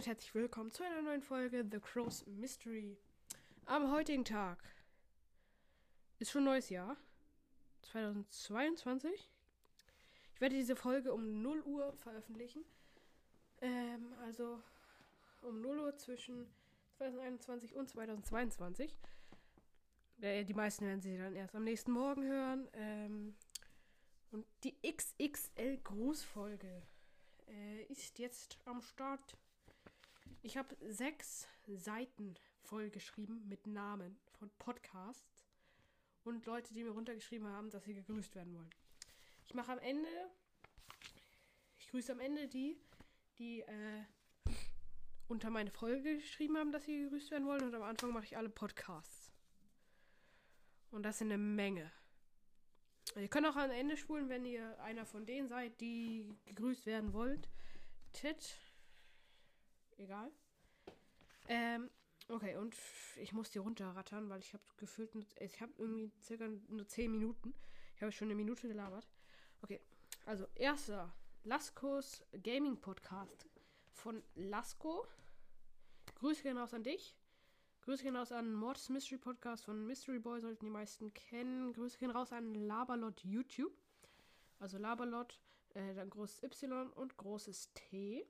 Und herzlich willkommen zu einer neuen Folge The Crow's Mystery. Am heutigen Tag ist schon neues Jahr, 2022. Ich werde diese Folge um 0 Uhr veröffentlichen. Ähm, also um 0 Uhr zwischen 2021 und 2022. Äh, die meisten werden sie dann erst am nächsten Morgen hören. Ähm, und die XXL Grußfolge äh, ist jetzt am Start. Ich habe sechs Seiten vollgeschrieben mit Namen von Podcasts und Leute, die mir runtergeschrieben haben, dass sie gegrüßt werden wollen. Ich mache am Ende, ich grüße am Ende die, die äh, unter meine Folge geschrieben haben, dass sie gegrüßt werden wollen und am Anfang mache ich alle Podcasts. Und das sind eine Menge. Ihr könnt auch am Ende spulen, wenn ihr einer von denen seid, die gegrüßt werden wollt. Tit. Egal. Ähm, okay, und ich muss die runterrattern, weil ich habe gefühlt, ich habe irgendwie circa nur 10 Minuten. Ich habe schon eine Minute gelabert. Okay, also erster Laskos Gaming Podcast von Lasko. Grüße gehen raus an dich. Grüße gehen raus an Mortis Mystery Podcast von Mystery Boy, sollten die meisten kennen. Grüße gehen raus an Labalot YouTube. Also Labalot, äh, dann großes Y und großes T.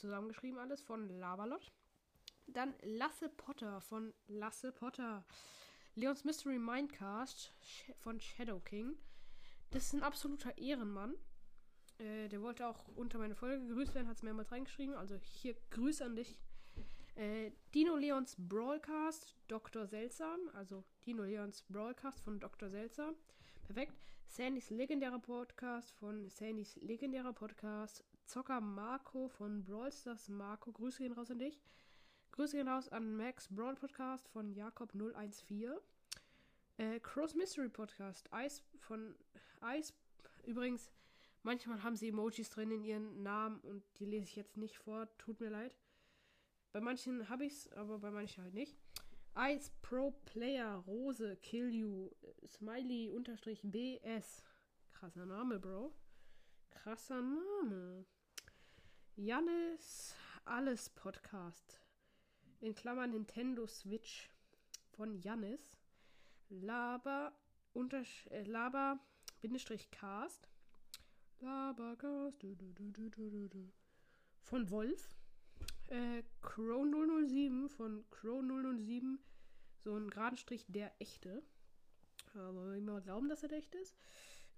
Zusammengeschrieben alles von Labalot. Dann Lasse Potter von Lasse Potter. Leons Mystery Mindcast von Shadow King. Das ist ein absoluter Ehrenmann. Äh, der wollte auch unter meine Folge gegrüßt werden, hat es mehrmals reingeschrieben. Also hier Grüße an dich. Äh, Dino Leons Brawlcast, Dr. Seltsam, also Dino Leons Brawlcast von Dr. Seltsam. Perfekt. Sandys legendärer Podcast von Sandys legendärer Podcast. Zocker Marco von Brawl Stars Marco. Grüße gehen raus an dich. Grüße gehen raus an Max Brawl Podcast von Jakob014. Äh, Cross Mystery Podcast. Eis von Eis. Übrigens, manchmal haben sie Emojis drin in ihren Namen und die lese ich jetzt nicht vor. Tut mir leid. Bei manchen habe ich es, aber bei manchen halt nicht. Ice Pro Player Rose Kill You Smiley unterstrich BS. Krasser Name, Bro. Krasser Name. Jannis Alles Podcast. In Klammern Nintendo Switch von Jannis. Laber untersch äh, Laber Bindestrich Cast. Labercast. Du, du, du, von Wolf äh, Crow 007 von Crow 007. So ein geraden Strich der echte. Aber wir mal glauben, dass er der echte ist.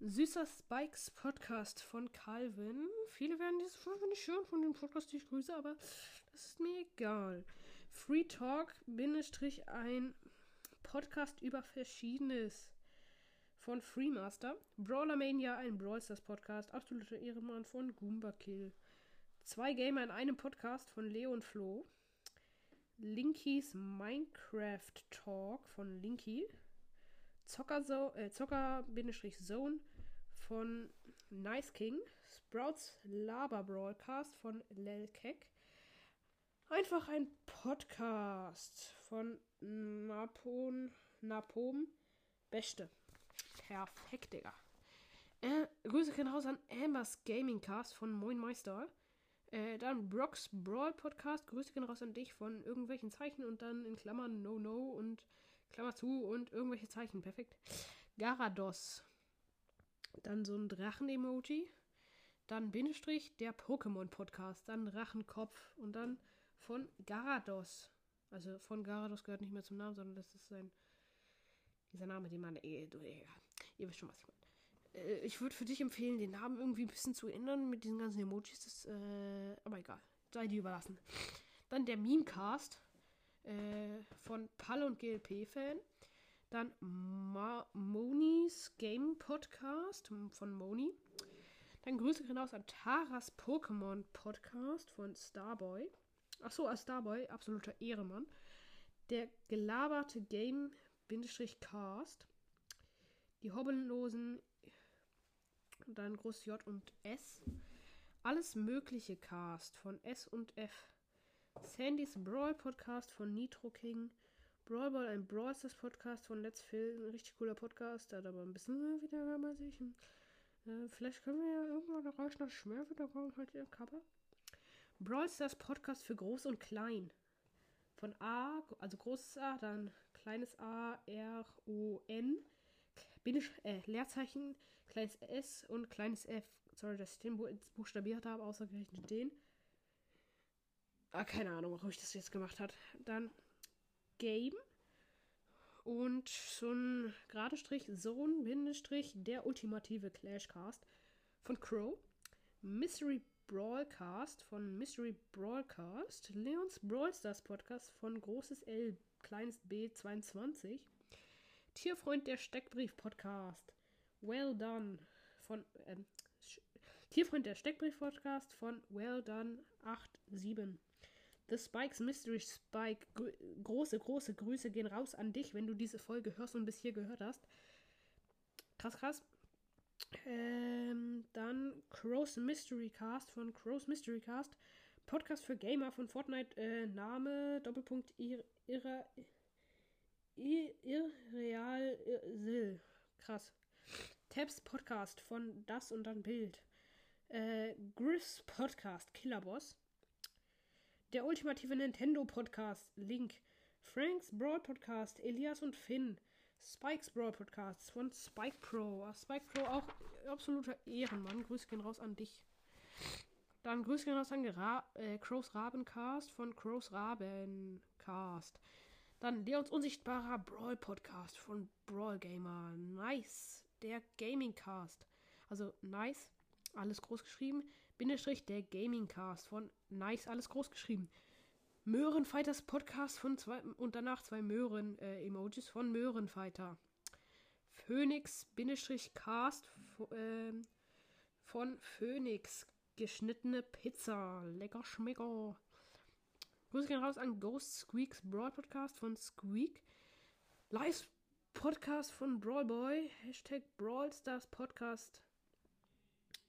Süßer Spikes Podcast von Calvin. Viele werden dieses Folge nicht hören von dem Podcast, die ich grüße, aber das ist mir egal. Free Talk, Bindestrich ein Podcast über Verschiedenes von Freemaster. Brawler Mania, ein Brawl Stars Podcast. Absoluter Ehrenmann von Goomba Kill. Zwei Gamer in einem Podcast von Leo und Flo. Linkies Minecraft Talk von Linky. Zocker, äh, Zocker Zone von Nice King. Sprouts Laber Broadcast von Lelkek. Einfach ein Podcast von Napon, Napom Beste. Perfekt, Digga. Äh, Grüße gehen raus an Ambers Gaming Cast von Moin Meister. Äh, dann Brocks Brawl Podcast. Grüße gehen raus an dich von irgendwelchen Zeichen und dann in Klammern No No und Klammer zu und irgendwelche Zeichen. Perfekt. Garados. Dann so ein Drachen-Emoji. Dann Bindestrich der Pokémon Podcast. Dann Drachenkopf. Und dann von Garados. Also von Garados gehört nicht mehr zum Namen, sondern das ist sein. Dieser Name, den man. Eh, du, eh, ihr wisst schon, was ich meine äh, ich würde für dich empfehlen, den Namen irgendwie ein bisschen zu ändern mit diesen ganzen Emojis. Das, äh, aber egal. Sei dir überlassen. Dann der Memecast äh, von Pall und GLP-Fan. Dann Ma Monis Game Podcast von Moni. Dann Grüße hinaus an Taras Pokémon Podcast von Starboy. Achso, als Starboy, absoluter Ehremann. Der gelaberte Game-Cast. Die Hobbellosen und dann groß J und S. Alles mögliche Cast von S und F. Sandys Brawl Podcast von Nitro King. Brawl Ball, ein Brawl Stars Podcast von Let's Phil. Ein richtig cooler Podcast. Hat aber ein bisschen wieder bei sich. Äh, vielleicht können wir ja irgendwann erreichen, dass ich mehr wieder brauchen halt ihr Cover. Brawl Stars Podcast für Groß und Klein. Von A, also großes A, dann kleines A, R, O, N, Bindesch äh, Leerzeichen, kleines S und kleines F. Sorry, dass ich den buchstabiert habe, außergerechnet den. Ah, keine Ahnung, warum ich das jetzt gemacht habe. Dann Game und so ein gerade Strich, so ein Bindestrich, der ultimative Clashcast von Crow. Mystery Brawlcast von Mystery Brawlcast. Leons Brawlstars Podcast von großes L, kleines B 22. Tierfreund der Steckbrief Podcast. Well done von ähm, Tierfreund der Steckbrief Podcast von Well done 87. The Spikes Mystery Spike. große, große Grüße gehen raus an dich, wenn du diese Folge hörst und bis hier gehört hast. Krass, krass. Ähm, dann Crow's Mystery Cast von Crow's Mystery Cast. Podcast für Gamer von Fortnite. Äh, Name, Doppelpunkt, ir, irre, ir, irreal, ir, Krass. Tabs Podcast von Das und dann Bild. Äh, Griffs Podcast, Killerboss. Der ultimative Nintendo Podcast, Link. Franks Brawl Podcast, Elias und Finn. Spikes Brawl Podcasts von Spike Pro. Ah, Spike Pro auch absoluter Ehrenmann. Grüße gehen raus an dich. Dann Grüße gehen raus an Ra äh, Crows Rabencast von Crows Rabencast. Dann Leons unsichtbarer Brawl Podcast von Brawl Gamer. Nice. Der Gaming Cast. Also nice. Alles groß geschrieben. Bindestrich der Gaming Cast von Nice, alles groß geschrieben. Möhrenfighters Podcast von zwei und danach zwei Möhren-Emojis äh, von Möhrenfighter. Phoenix Bindestrich Cast äh, von Phoenix geschnittene Pizza. Lecker schmecker. Grüße gehen raus an Ghost Squeaks Broad Podcast von Squeak. Live Podcast von Brawlboy. Hashtag Brawlstars Podcast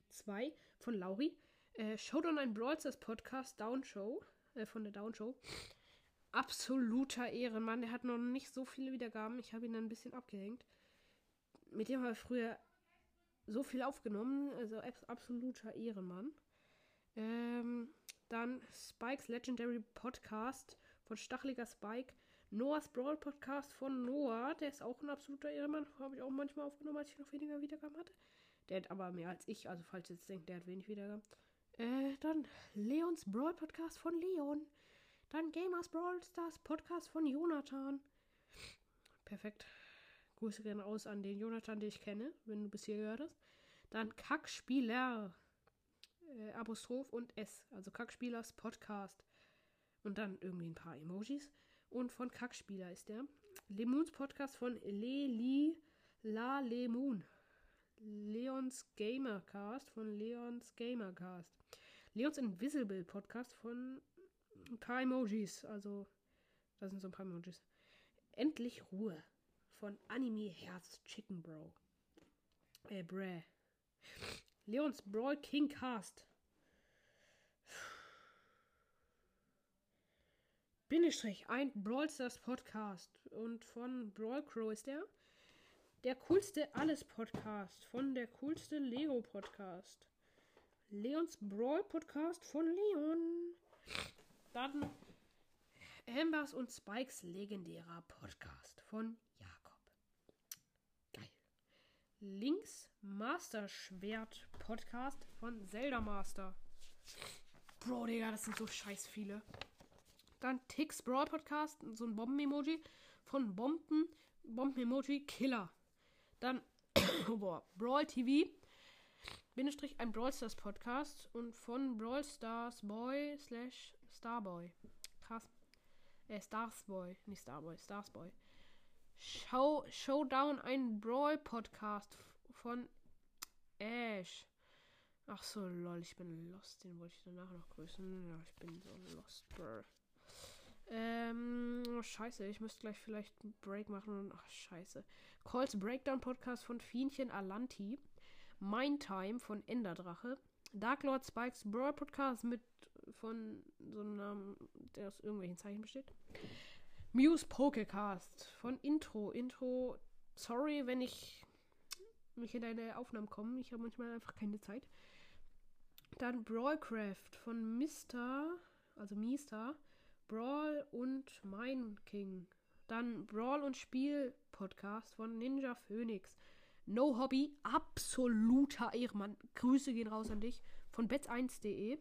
2 von Lauri. Äh, Showdown ein Brawl Stars Podcast, Down Show, äh, von der Down Show. Absoluter Ehrenmann. Der hat noch nicht so viele Wiedergaben. Ich habe ihn dann ein bisschen abgehängt. Mit dem habe ich früher so viel aufgenommen. Also absoluter Ehrenmann. Ähm, dann Spikes Legendary Podcast von Stacheliger Spike. Noahs Brawl Podcast von Noah. Der ist auch ein absoluter Ehrenmann. Habe ich auch manchmal aufgenommen, als ich noch weniger Wiedergaben hatte. Der hat aber mehr als ich. Also falls ihr jetzt denkt, der hat wenig Wiedergaben. Äh, dann Leons Brawl Podcast von Leon. Dann Gamers Brawl Stars Podcast von Jonathan. Perfekt. Grüße gerne aus an den Jonathan, den ich kenne, wenn du bis hier gehört hast. Dann Kackspieler. Äh, Apostroph und S. Also Kackspielers Podcast. Und dann irgendwie ein paar Emojis. Und von Kackspieler ist der. Lemoons Podcast von Leli La Lemoon. Leons Gamercast von Leons Gamercast. Leons Invisible Podcast von ein paar Emojis. Also, da sind so ein paar Emojis. Endlich Ruhe von Anime Herz Chicken Bro. Äh, Bräh. Leons Brawl King Cast. Bindestrich, ein Brawl Stars Podcast. Und von Brawl Crow ist der. Der coolste Alles Podcast. Von der coolste Lego Podcast. Leons Brawl Podcast von Leon. Dann Ambers und Spikes legendärer Podcast von Jakob. Geil. Links Master Schwert Podcast von Zelda Master. Bro, Digga, das sind so scheiß viele. Dann Tix Brawl Podcast, so ein Bomben-Emoji von Bomben, Bomben-Emoji Killer. Dann boah, Brawl TV Bindestrich ein Brawl Stars Podcast und von Brawl Stars Boy slash Starboy. Krass. Äh, Starsboy, nicht Starboy, Starsboy. Show, Showdown, ein Brawl Podcast von Ash. Ach so, lol, ich bin lost. Den wollte ich danach noch grüßen. Ja, ich bin so lost, bro. Ähm, oh, scheiße, ich müsste gleich vielleicht einen Break machen und, ach, scheiße. Calls Breakdown Podcast von Fienchen Alanti. Mein Time von Enderdrache. Dark Lord Spikes Brawl Podcast mit von so einem, der aus irgendwelchen Zeichen besteht. Muse Pokecast von Intro. Intro, sorry, wenn ich mich in deine Aufnahmen komme. Ich habe manchmal einfach keine Zeit. Dann Brawlcraft von Mr., also Mister, Brawl und Mein King. Dann Brawl und Spiel Podcast von Ninja Phoenix. No Hobby, absoluter Ehrenmann. Grüße gehen raus an dich. Von bet1.de.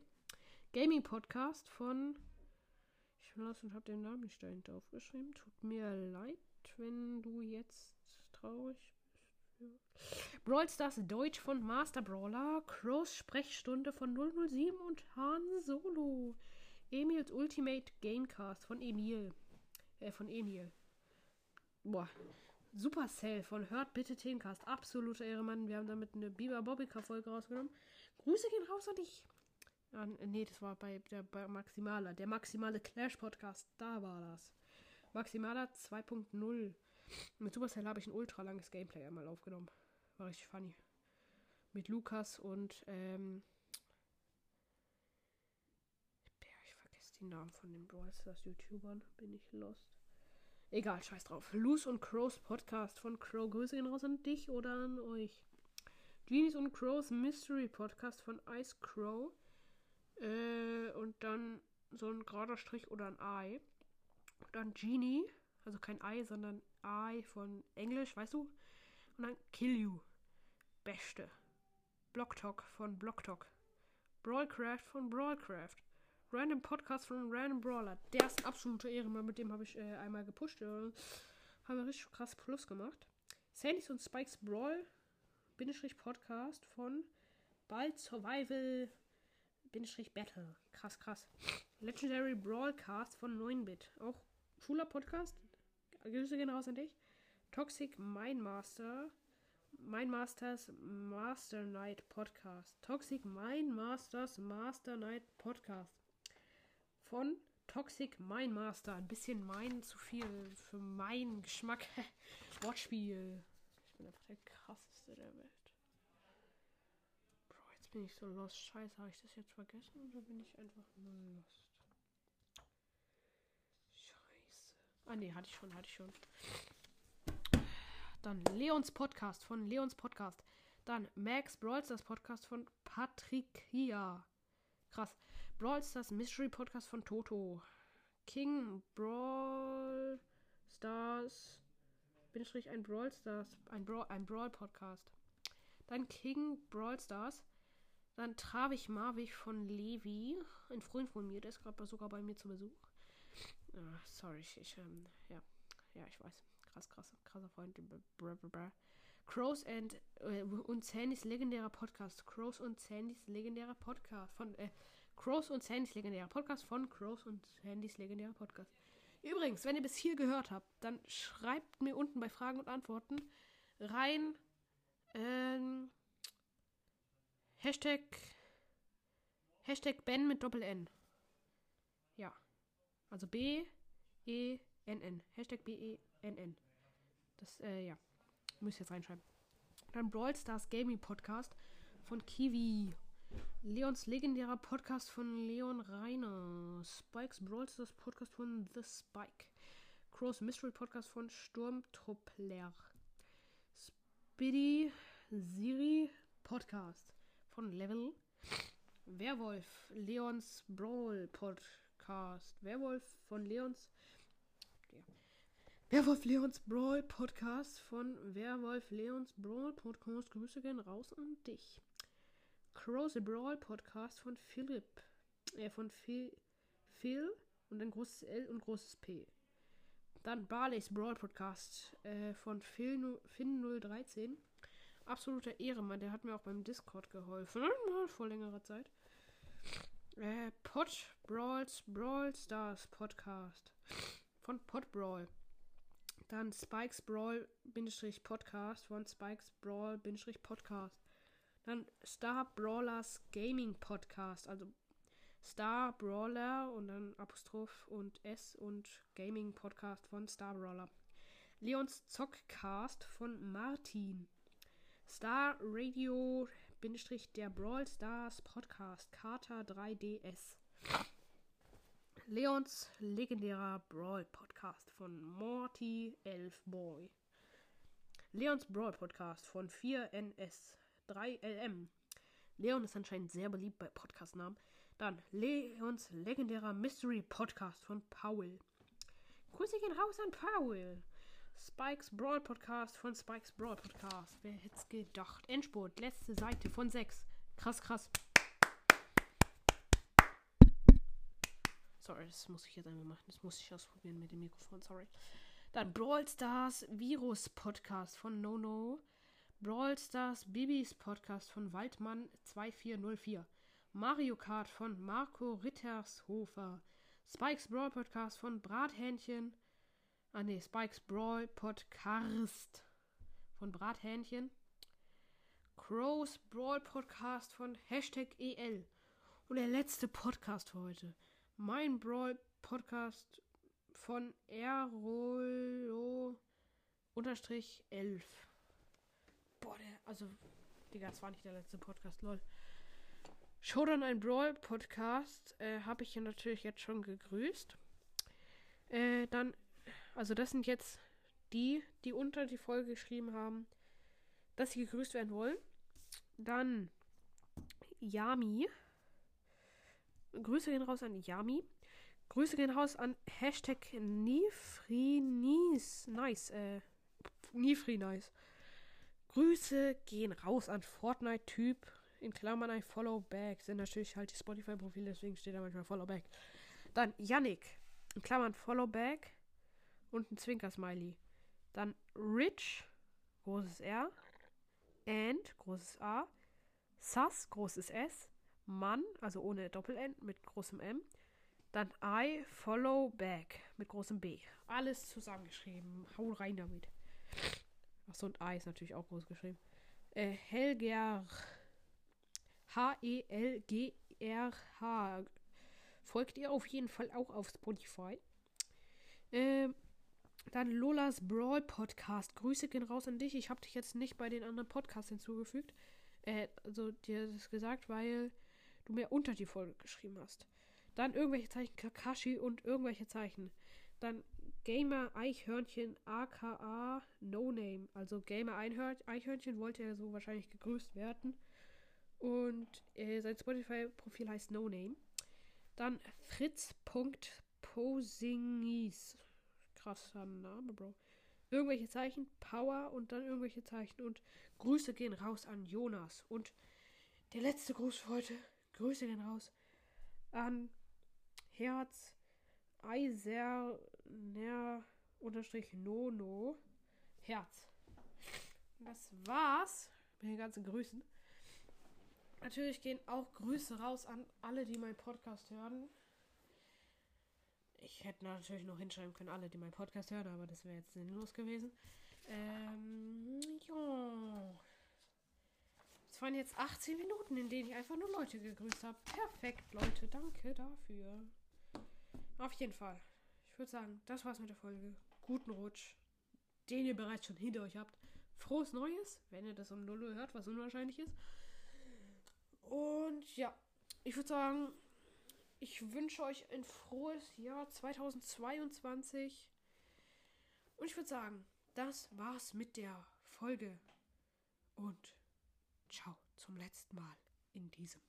Gaming Podcast von. Ich habe den Namen nicht dahinter aufgeschrieben. Tut mir leid, wenn du jetzt traurig bist. Brawl Stars Deutsch von Master Brawler. Crows Sprechstunde von 007 und Han Solo. Emils Ultimate Gamecast von Emil. Äh, von Emil. Boah. Supercell von Hört bitte Themencast. Absoluter Ehremann. Wir haben damit eine Biber Bobbycar-Folge rausgenommen. Grüße gehen raus an dich. Ah, nee, das war bei der bei Maximaler. Der maximale Clash-Podcast. Da war das. Maximaler 2.0. Mit Supercell habe ich ein ultra langes Gameplay einmal aufgenommen. War richtig funny. Mit Lukas und, ähm. Ich vergesse die Namen von den Brawl Stars YouTubern. Bin ich lost. Egal, scheiß drauf. Loose und Crows Podcast von Crow. Grüße gehen raus an dich oder an euch. Genies und Crows Mystery Podcast von Ice Crow. Äh, und dann so ein gerader Strich oder ein Ei. Und dann Genie, also kein Ei, sondern Ei von Englisch, weißt du? Und dann Kill You. Beste. Blocktalk von Blocktalk. Brawlcraft von Brawlcraft. Random Podcast von Random Brawler. Der ist ein absoluter Ehrenmann. Mit dem habe ich äh, einmal gepusht. Äh, haben wir richtig krass Plus gemacht. Sandys und Spikes Brawl. Bindestrich Podcast von Bald Survival. Bindestrich Battle. Krass, krass. Legendary Brawlcast von 9-Bit. Auch cooler Podcast. Grüße gehen raus an dich. Toxic Mindmaster. Mindmasters Master Night Podcast. Toxic Mindmasters Master Night Podcast von Toxic Mine Master. Ein bisschen Mine zu viel für meinen Geschmack. Wortspiel. Ich bin einfach der krasseste der Welt. Bro, jetzt bin ich so lost. Scheiße, habe ich das jetzt vergessen oder bin ich einfach nur lost? Scheiße. Ah, nee, hatte ich schon, hatte ich schon. Dann Leons Podcast von Leons Podcast. Dann Max Brawlstars Podcast von Patricia. Krass. Brawl Stars Mystery Podcast von Toto. King Brawl Stars. Bin ich ein Brawl Stars. Ein Brawl, ein Brawl Podcast. Dann King Brawl Stars. Dann Travich Marvich von Levi. Ein Freund von mir, der ist gerade sogar bei mir zu Besuch. Ah, sorry, ich, ich ähm, ja. Ja, ich weiß. Krass, krass, krasser Freund. Crows and äh, und Sandys legendärer Podcast. Crows und Sandys legendärer Podcast von äh, Crows und Sandys legendärer Podcast von Crows und Sandys legendärer Podcast. Übrigens, wenn ihr bis hier gehört habt, dann schreibt mir unten bei Fragen und Antworten rein ähm, Hashtag Hashtag Ben mit Doppel N. Ja. Also B E N N. Hashtag B E N N. Das, äh, ja. Müsst ihr jetzt reinschreiben. Dann Brawl Stars Gaming Podcast von Kiwi. Leons legendärer Podcast von Leon Reiner. Spikes Brawl Stars Podcast von The Spike. Crows Mystery Podcast von Sturmtruppler. Spiddy Siri Podcast von Level. Werwolf Leons Brawl Podcast. Werwolf von Leons. Ja. Werwolf Leons Brawl Podcast von Werwolf Leons Brawl Podcast. Grüße gehen raus an dich. Crows Brawl Podcast von Philipp. Äh, von Phil, Phil und ein großes L und großes P. Dann Barley's Brawl Podcast äh, von Phil, Finn013. Absoluter Ehrenmann, der hat mir auch beim Discord geholfen. Vor längerer Zeit. Äh, Pot Brawls Brawl Stars Podcast. Von Pot Brawl. Dann Spikes Brawl Podcast von Spikes Brawl Podcast. Dann Star Brawlers Gaming Podcast. Also Star Brawler und dann Apostroph und S und Gaming Podcast von Star Brawler. Leons Zockcast von Martin. Star Radio Bindestrich der Brawl Stars Podcast. Carter 3DS. Leons legendärer Brawl Podcast von Morty Elfboy. Leons Brawl Podcast von 4NS. 3LM. Leon ist anscheinend sehr beliebt bei Podcastnamen. Dann Leons legendärer Mystery Podcast von Paul. Grüße gehen raus an Paul. Spikes Brawl Podcast von Spikes Brawl Podcast. Wer hätte es gedacht? Endspurt, letzte Seite von 6. Krass, krass. Sorry, das muss ich jetzt einmal machen. Das muss ich ausprobieren mit dem Mikrofon. Sorry. Dann Brawl Stars Virus Podcast von Nono. Brawl Stars Bibis Podcast von Waldmann 2404. Mario Kart von Marco Rittershofer. Spikes Brawl Podcast von Brathähnchen. Ah ne, Spikes Brawl Podcast von Brathähnchen. Crows Brawl Podcast von Hashtag EL. Und der letzte Podcast für heute. Mein Brawl Podcast von Erolo unterstrich 11. Boah, der, also, Digga, das war nicht der letzte Podcast, lol. Showdown ein Brawl Podcast äh, habe ich hier natürlich jetzt schon gegrüßt. Äh, dann, also das sind jetzt die, die unter die Folge geschrieben haben, dass sie gegrüßt werden wollen. Dann Yami. Grüße gehen raus an Yami. Grüße gehen raus an Hashtag Nifrinis. Nice. Äh, Nifri nice. Grüße gehen raus an Fortnite-Typ. In Klammern ein Follow-Back. Sind natürlich halt die Spotify-Profile, deswegen steht da manchmal Follow-Back. Dann Yannick. In Klammern Follow-Back. Und ein Zwinker-Smiley. Dann Rich. Großes R. And. Großes A. Sus. Großes S. Mann. Also ohne Doppel-N. Mit großem M. Dann I. Follow Back. Mit großem B. Alles zusammengeschrieben. Hau rein damit. Achso, und I ist natürlich auch groß geschrieben. Äh, Helger. H-E-L-G-R-H. Folgt ihr auf jeden Fall auch auf Spotify. Ähm, dann Lolas Brawl Podcast. Grüße gehen raus an dich. Ich habe dich jetzt nicht bei den anderen Podcasts hinzugefügt. Äh, also dir das gesagt, weil du mir unter die Folge geschrieben hast. Dann irgendwelche Zeichen Kakashi und irgendwelche Zeichen. Dann Gamer Eichhörnchen aka No Name. Also Gamer Eichhörnchen wollte er so wahrscheinlich gegrüßt werden. Und äh, sein Spotify-Profil heißt No Name. Dann Fritz.posingis. Krasser Name, Bro. Irgendwelche Zeichen, Power und dann irgendwelche Zeichen. Und Grüße gehen raus an Jonas. Und der letzte Gruß für heute. Grüße gehen raus an Herz Eiserner unterstrich Nono Herz. Das war's mit den ganzen Grüßen. Natürlich gehen auch Grüße raus an alle, die meinen Podcast hören. Ich hätte natürlich noch hinschreiben können, alle, die meinen Podcast hören, aber das wäre jetzt sinnlos gewesen. Ähm, ja. Es waren jetzt 18 Minuten, in denen ich einfach nur Leute gegrüßt habe. Perfekt, Leute. Danke dafür. Auf jeden Fall. Ich würde sagen, das war's mit der Folge. Guten Rutsch, den ihr bereits schon hinter euch habt. Frohes Neues, wenn ihr das um 0 Uhr hört, was unwahrscheinlich ist. Und ja, ich würde sagen, ich wünsche euch ein frohes Jahr 2022. Und ich würde sagen, das war's mit der Folge. Und ciao zum letzten Mal in diesem